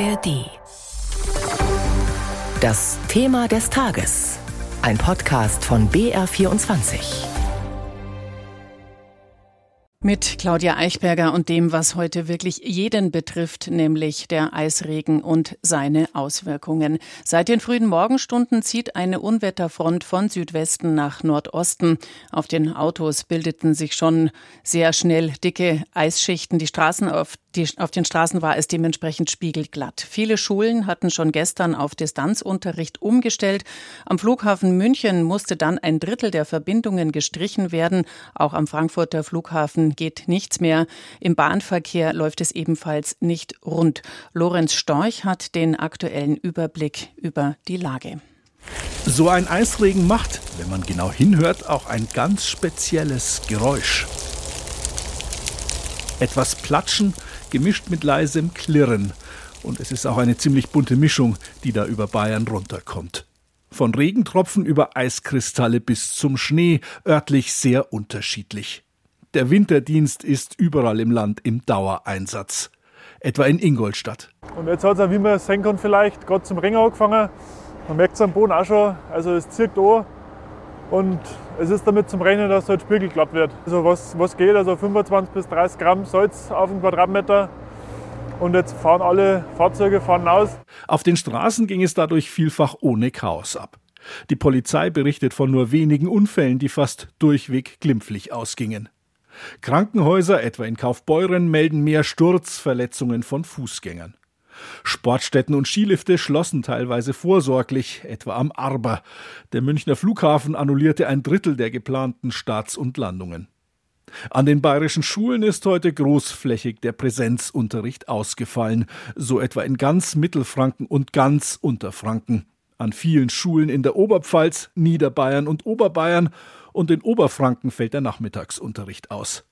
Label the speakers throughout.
Speaker 1: ARD. Das Thema des Tages. Ein Podcast von BR24.
Speaker 2: Mit Claudia Eichberger und dem, was heute wirklich jeden betrifft, nämlich der Eisregen und seine Auswirkungen. Seit den frühen Morgenstunden zieht eine Unwetterfront von Südwesten nach Nordosten. Auf den Autos bildeten sich schon sehr schnell dicke Eisschichten. Die Straßen auf die, auf den Straßen war es dementsprechend spiegelglatt. Viele Schulen hatten schon gestern auf Distanzunterricht umgestellt. Am Flughafen München musste dann ein Drittel der Verbindungen gestrichen werden. Auch am Frankfurter Flughafen geht nichts mehr. Im Bahnverkehr läuft es ebenfalls nicht rund. Lorenz Storch hat den aktuellen Überblick über die Lage.
Speaker 3: So ein Eisregen macht, wenn man genau hinhört, auch ein ganz spezielles Geräusch. Etwas Platschen, gemischt mit leisem Klirren. Und es ist auch eine ziemlich bunte Mischung, die da über Bayern runterkommt. Von Regentropfen über Eiskristalle bis zum Schnee, örtlich sehr unterschiedlich. Der Winterdienst ist überall im Land im Dauereinsatz. Etwa in Ingolstadt.
Speaker 4: Und jetzt hat es, wie man sehen kann, vielleicht gerade zum Ring angefangen. Man merkt es am Boden auch schon, also es zirkt an. Und es ist damit zum Rennen, dass halt spiegelglatt wird. Also was, was geht, also 25 bis 30 Gramm Salz auf den Quadratmeter. Und jetzt fahren alle Fahrzeuge fahren aus.
Speaker 3: Auf den Straßen ging es dadurch vielfach ohne Chaos ab. Die Polizei berichtet von nur wenigen Unfällen, die fast durchweg glimpflich ausgingen. Krankenhäuser, etwa in Kaufbeuren, melden mehr Sturzverletzungen von Fußgängern. Sportstätten und Skilifte schlossen teilweise vorsorglich, etwa am Arber. Der Münchner Flughafen annullierte ein Drittel der geplanten Starts und Landungen. An den bayerischen Schulen ist heute großflächig der Präsenzunterricht ausgefallen, so etwa in ganz Mittelfranken und ganz Unterfranken. An vielen Schulen in der Oberpfalz, Niederbayern und Oberbayern und in Oberfranken fällt der Nachmittagsunterricht aus.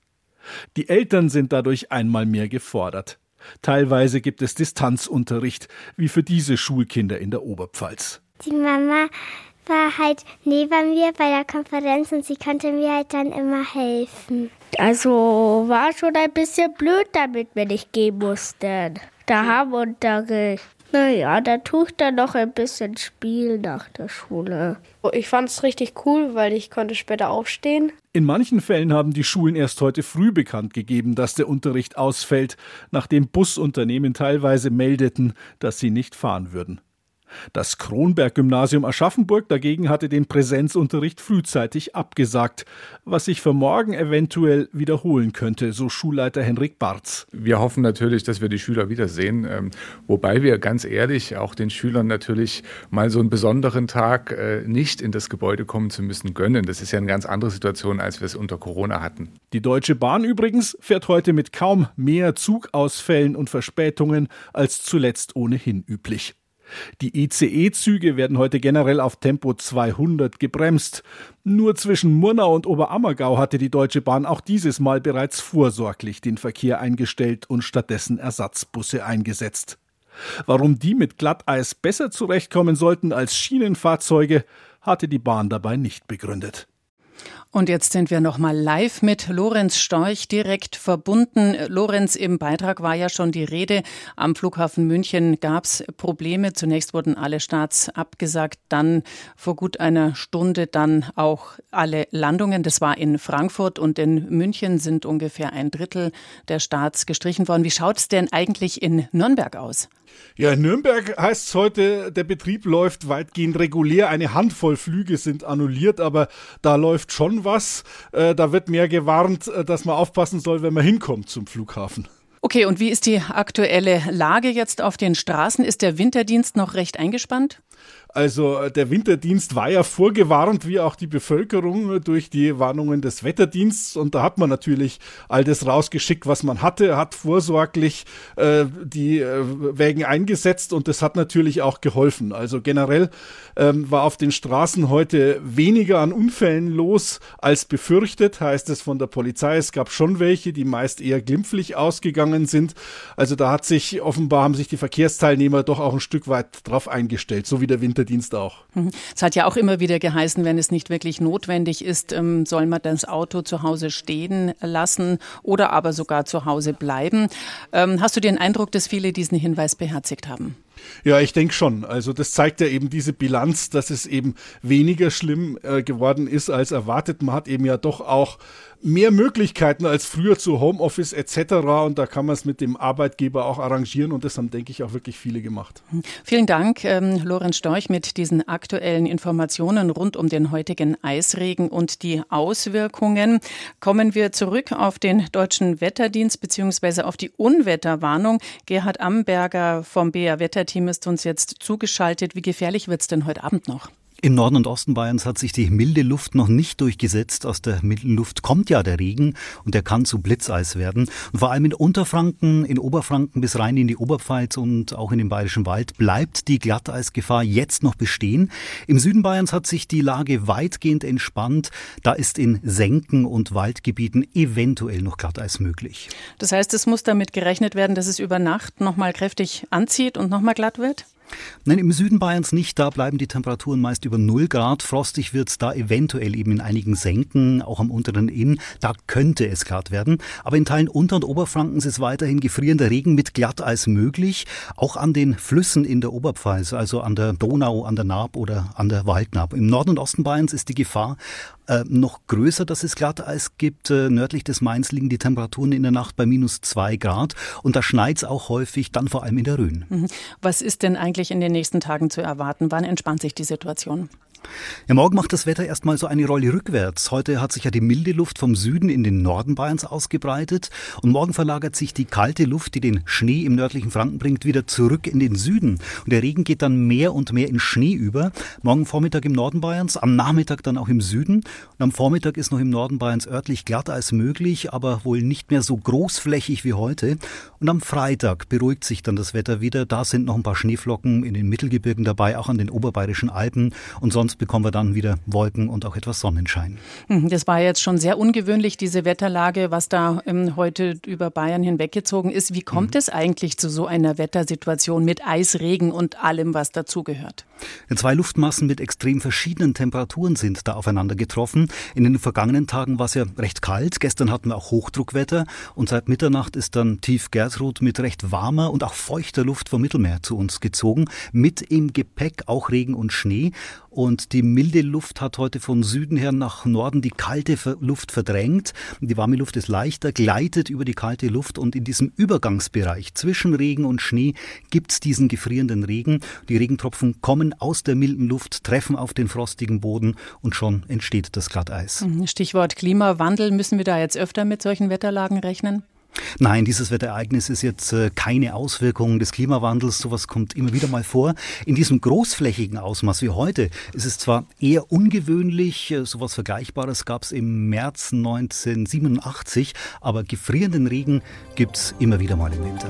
Speaker 3: Die Eltern sind dadurch einmal mehr gefordert. Teilweise gibt es Distanzunterricht, wie für diese Schulkinder in der Oberpfalz.
Speaker 5: Die Mama war halt neben mir bei der Konferenz und sie konnte mir halt dann immer helfen.
Speaker 6: Also war schon ein bisschen blöd, damit wir nicht gehen mussten. Da haben Unterricht. Naja, da tue ich dann noch ein bisschen Spiel nach der Schule.
Speaker 7: Ich fand es richtig cool, weil ich konnte später aufstehen.
Speaker 3: In manchen Fällen haben die Schulen erst heute früh bekannt gegeben, dass der Unterricht ausfällt, nachdem Busunternehmen teilweise meldeten, dass sie nicht fahren würden. Das Kronberg-Gymnasium Aschaffenburg dagegen hatte den Präsenzunterricht frühzeitig abgesagt, was sich für morgen eventuell wiederholen könnte, so Schulleiter Henrik Barz.
Speaker 8: Wir hoffen natürlich, dass wir die Schüler wiedersehen, ähm, wobei wir ganz ehrlich auch den Schülern natürlich mal so einen besonderen Tag äh, nicht in das Gebäude kommen zu müssen gönnen. Das ist ja eine ganz andere Situation, als wir es unter Corona hatten.
Speaker 3: Die Deutsche Bahn übrigens fährt heute mit kaum mehr Zugausfällen und Verspätungen als zuletzt ohnehin üblich. Die ICE-Züge werden heute generell auf Tempo 200 gebremst. Nur zwischen Murnau und Oberammergau hatte die Deutsche Bahn auch dieses Mal bereits vorsorglich den Verkehr eingestellt und stattdessen Ersatzbusse eingesetzt. Warum die mit Glatteis besser zurechtkommen sollten als Schienenfahrzeuge, hatte die Bahn dabei nicht begründet.
Speaker 2: Und jetzt sind wir noch mal live mit Lorenz Storch direkt verbunden. Lorenz, im Beitrag war ja schon die Rede. Am Flughafen München gab es Probleme. Zunächst wurden alle Starts abgesagt, dann vor gut einer Stunde dann auch alle Landungen. Das war in Frankfurt und in München sind ungefähr ein Drittel der Starts gestrichen worden. Wie schaut es denn eigentlich in Nürnberg aus?
Speaker 3: Ja, in Nürnberg heißt es heute, der Betrieb läuft weitgehend regulär. Eine Handvoll Flüge sind annulliert, aber da läuft schon was. Äh, da wird mehr gewarnt, äh, dass man aufpassen soll, wenn man hinkommt zum Flughafen.
Speaker 2: Okay, und wie ist die aktuelle Lage jetzt auf den Straßen? Ist der Winterdienst noch recht eingespannt?
Speaker 3: Also äh, der Winterdienst war ja vorgewarnt, wie auch die Bevölkerung durch die Warnungen des Wetterdienstes. Und da hat man natürlich all das rausgeschickt, was man hatte, hat vorsorglich äh, die äh, Wägen eingesetzt und das hat natürlich auch geholfen. Also generell ähm, war auf den Straßen heute weniger an Unfällen los als befürchtet, heißt es von der Polizei. Es gab schon welche, die meist eher glimpflich ausgegangen sind. Also da hat sich offenbar haben sich die Verkehrsteilnehmer doch auch ein Stück weit drauf eingestellt, so wie der Winter Wetterdienst auch.
Speaker 2: Mhm. Es hat ja auch immer wieder geheißen, wenn es nicht wirklich notwendig ist, ähm, soll man das Auto zu Hause stehen lassen oder aber sogar zu Hause bleiben. Ähm, hast du den Eindruck, dass viele diesen Hinweis beherzigt haben?
Speaker 3: Ja, ich denke schon. Also das zeigt ja eben diese Bilanz, dass es eben weniger schlimm äh, geworden ist als erwartet. Man hat eben ja doch auch mehr Möglichkeiten als früher zu Homeoffice etc. Und da kann man es mit dem Arbeitgeber auch arrangieren und das haben, denke ich, auch wirklich viele gemacht.
Speaker 2: Vielen Dank, ähm, Lorenz Storch, mit diesen aktuellen Informationen rund um den heutigen Eisregen und die Auswirkungen. Kommen wir zurück auf den deutschen Wetterdienst bzw. auf die Unwetterwarnung. Gerhard Amberger vom BR Wetterteam ist uns jetzt zugeschaltet. Wie gefährlich wird es denn heute Abend noch?
Speaker 9: Im Norden und Osten Bayerns hat sich die milde Luft noch nicht durchgesetzt. Aus der milden Luft kommt ja der Regen und der kann zu Blitzeis werden. Und vor allem in Unterfranken, in Oberfranken bis rein in die Oberpfalz und auch in den Bayerischen Wald bleibt die Glatteisgefahr jetzt noch bestehen. Im Süden Bayerns hat sich die Lage weitgehend entspannt. Da ist in Senken und Waldgebieten eventuell noch Glatteis möglich.
Speaker 2: Das heißt, es muss damit gerechnet werden, dass es über Nacht nochmal kräftig anzieht und nochmal glatt wird?
Speaker 9: Nein, im Süden Bayerns nicht. Da bleiben die Temperaturen meist über 0 Grad. Frostig wird es da eventuell eben in einigen Senken, auch am unteren Inn. Da könnte es glatt werden. Aber in Teilen Unter- und Oberfrankens ist weiterhin gefrierender Regen mit Glatteis möglich. Auch an den Flüssen in der Oberpfalz, also an der Donau, an der Naab oder an der Waldnaab. Im Norden und Osten Bayerns ist die Gefahr äh, noch größer, dass es Glatteis gibt. Äh, nördlich des Mains liegen die Temperaturen in der Nacht bei minus zwei Grad. Und da schneit es auch häufig, dann vor allem in der Rhön.
Speaker 2: Mhm. Was ist denn eigentlich in den nächsten Tagen zu erwarten? Wann entspannt sich die Situation?
Speaker 9: Ja, morgen macht das Wetter erstmal so eine Rolle rückwärts. Heute hat sich ja die milde Luft vom Süden in den Norden Bayerns ausgebreitet und morgen verlagert sich die kalte Luft, die den Schnee im nördlichen Franken bringt, wieder zurück in den Süden. Und der Regen geht dann mehr und mehr in Schnee über. Morgen Vormittag im Norden Bayerns, am Nachmittag dann auch im Süden. Und am Vormittag ist noch im Norden Bayerns örtlich Glatteis möglich, aber wohl nicht mehr so großflächig wie heute. Und am Freitag beruhigt sich dann das Wetter wieder. Da sind noch ein paar Schneeflocken in den Mittelgebirgen dabei, auch an den oberbayerischen Alpen. Und sonst sonst bekommen wir dann wieder Wolken und auch etwas Sonnenschein.
Speaker 2: Hm, das war jetzt schon sehr ungewöhnlich, diese Wetterlage, was da ähm, heute über Bayern hinweggezogen ist. Wie kommt mhm. es eigentlich zu so einer Wettersituation mit Eisregen und allem, was dazugehört?
Speaker 9: Zwei Luftmassen mit extrem verschiedenen Temperaturen sind da aufeinander getroffen. In den vergangenen Tagen war es ja recht kalt. Gestern hatten wir auch Hochdruckwetter und seit Mitternacht ist dann tief Gertrud mit recht warmer und auch feuchter Luft vom Mittelmeer zu uns gezogen. Mit im Gepäck auch Regen und Schnee. Und die milde Luft hat heute von Süden her nach Norden die kalte Luft verdrängt. Die warme Luft ist leichter, gleitet über die kalte Luft und in diesem Übergangsbereich zwischen Regen und Schnee gibt es diesen gefrierenden Regen. Die Regentropfen kommen aus der milden Luft, treffen auf den frostigen Boden und schon entsteht das Glatteis.
Speaker 2: Mhm, Stichwort Klimawandel. Müssen wir da jetzt öfter mit solchen Wetterlagen rechnen?
Speaker 9: Nein, dieses Wetterereignis ist jetzt äh, keine Auswirkung des Klimawandels. Sowas kommt immer wieder mal vor. In diesem großflächigen Ausmaß wie heute ist es zwar eher ungewöhnlich, äh, sowas Vergleichbares gab es im März 1987, aber gefrierenden Regen gibt es immer wieder mal im Winter.